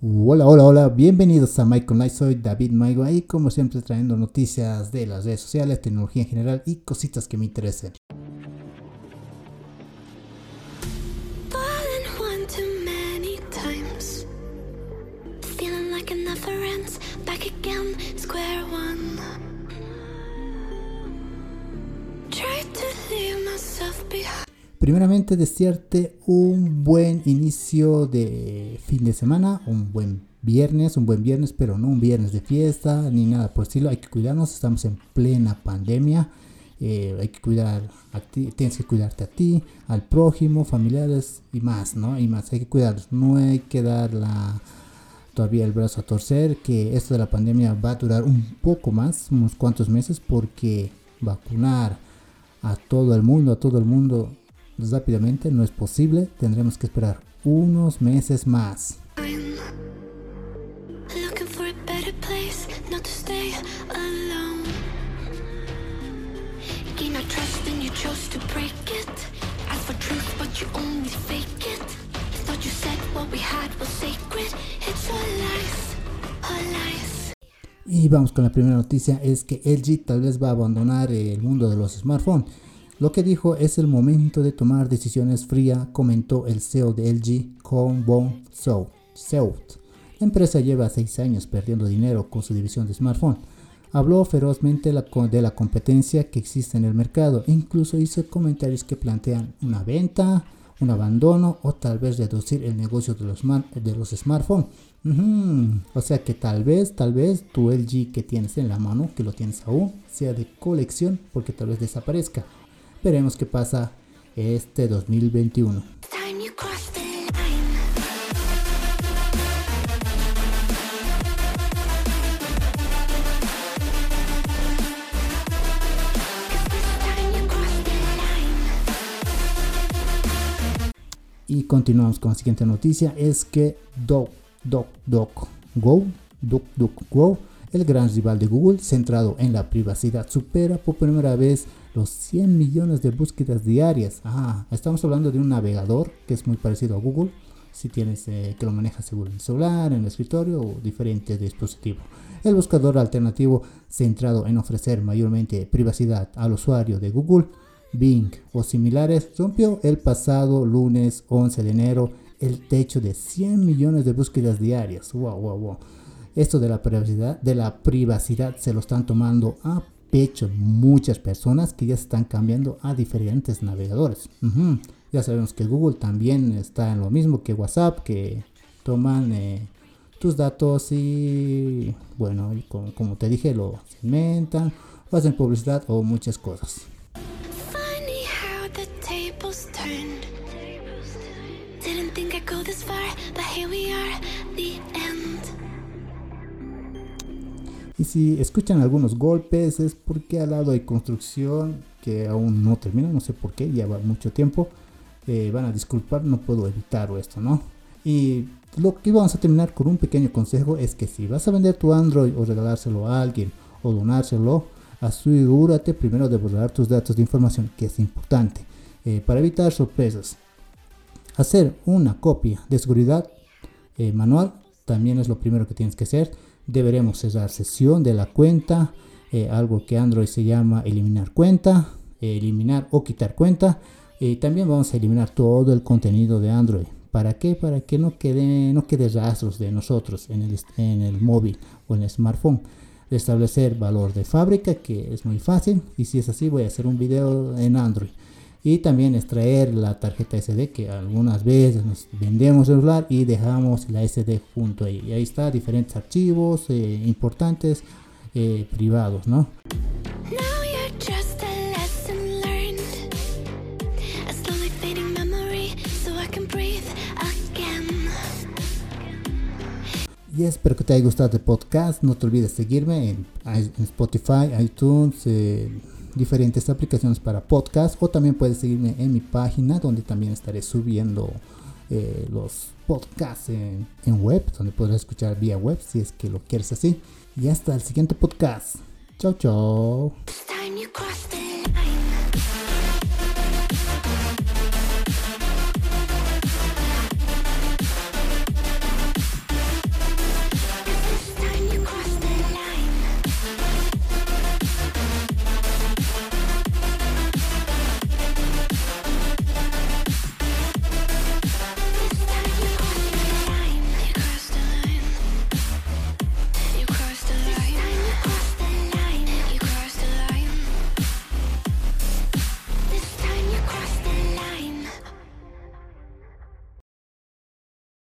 Hola, hola, hola, bienvenidos a Michael Light, soy David Maigo y como siempre trayendo noticias de las redes sociales, tecnología en general y cositas que me interesen. Primeramente desearte un buen inicio de fin de semana, un buen viernes, un buen viernes, pero no un viernes de fiesta ni nada por el estilo. Hay que cuidarnos, estamos en plena pandemia. Eh, hay que cuidar a ti, tienes que cuidarte a ti, al prójimo, familiares y más, ¿no? Y más, hay que cuidarnos, no hay que dar la, todavía el brazo a torcer, que esto de la pandemia va a durar un poco más, unos cuantos meses, porque vacunar a todo el mundo, a todo el mundo rápidamente no es posible, tendremos que esperar unos meses más. Y vamos con la primera noticia, es que LG tal vez va a abandonar el mundo de los smartphones. Lo que dijo es el momento de tomar decisiones fría, comentó el CEO de LG, Kong Bong Seut. La empresa lleva seis años perdiendo dinero con su división de smartphone. Habló ferozmente de la competencia que existe en el mercado e incluso hizo comentarios que plantean una venta, un abandono o tal vez reducir el negocio de los, de los smartphones. O sea que tal vez, tal vez tu LG que tienes en la mano, que lo tienes aún, sea de colección porque tal vez desaparezca. Veremos qué pasa este 2021. Y continuamos con la siguiente noticia, es que Doc, Doc, Doc, Go, Doc, Doc, Go, el gran rival de Google, centrado en la privacidad, supera por primera vez los 100 millones de búsquedas diarias. Ah, estamos hablando de un navegador que es muy parecido a Google, si tienes eh, que lo manejas seguro en el celular, en el escritorio o diferentes dispositivos. El buscador alternativo centrado en ofrecer mayormente privacidad al usuario de Google, Bing o similares rompió el pasado lunes 11 de enero el techo de 100 millones de búsquedas diarias. Wow, wow, wow. Esto de la privacidad, de la privacidad se lo están tomando a muchas personas que ya están cambiando a diferentes navegadores. Ya sabemos que Google también está en lo mismo que WhatsApp, que toman eh, tus datos y, bueno, como, te dije, lo segmentan, hacen publicidad o muchas cosas. Y si escuchan algunos golpes es porque al lado hay construcción que aún no termina, no sé por qué, lleva mucho tiempo. Eh, van a disculpar, no puedo evitar esto, ¿no? Y lo que vamos a terminar con un pequeño consejo es que si vas a vender tu Android o regalárselo a alguien o donárselo, asegúrate primero de borrar tus datos de información, que es importante, eh, para evitar sorpresas. Hacer una copia de seguridad eh, manual también es lo primero que tienes que hacer deberemos cerrar sesión de la cuenta, eh, algo que Android se llama eliminar cuenta, eliminar o quitar cuenta. y también vamos a eliminar todo el contenido de Android. ¿Para qué? Para que no quede, no quede rastros de nosotros en el, en el móvil o en el smartphone. Establecer valor de fábrica, que es muy fácil. Y si es así, voy a hacer un video en Android y también extraer la tarjeta SD que algunas veces nos vendemos el celular y dejamos la SD junto ahí. Y ahí está diferentes archivos eh, importantes eh, privados no Y espero que te haya gustado el podcast. No te olvides seguirme en, Spotify, iTunes, eh, diferentes aplicaciones para podcast o también puedes seguirme en mi página donde también estaré subiendo eh, los podcasts en, en, web, donde podrás escuchar vía web si es que lo quieres así. Y hasta el siguiente podcast. Chao, chao.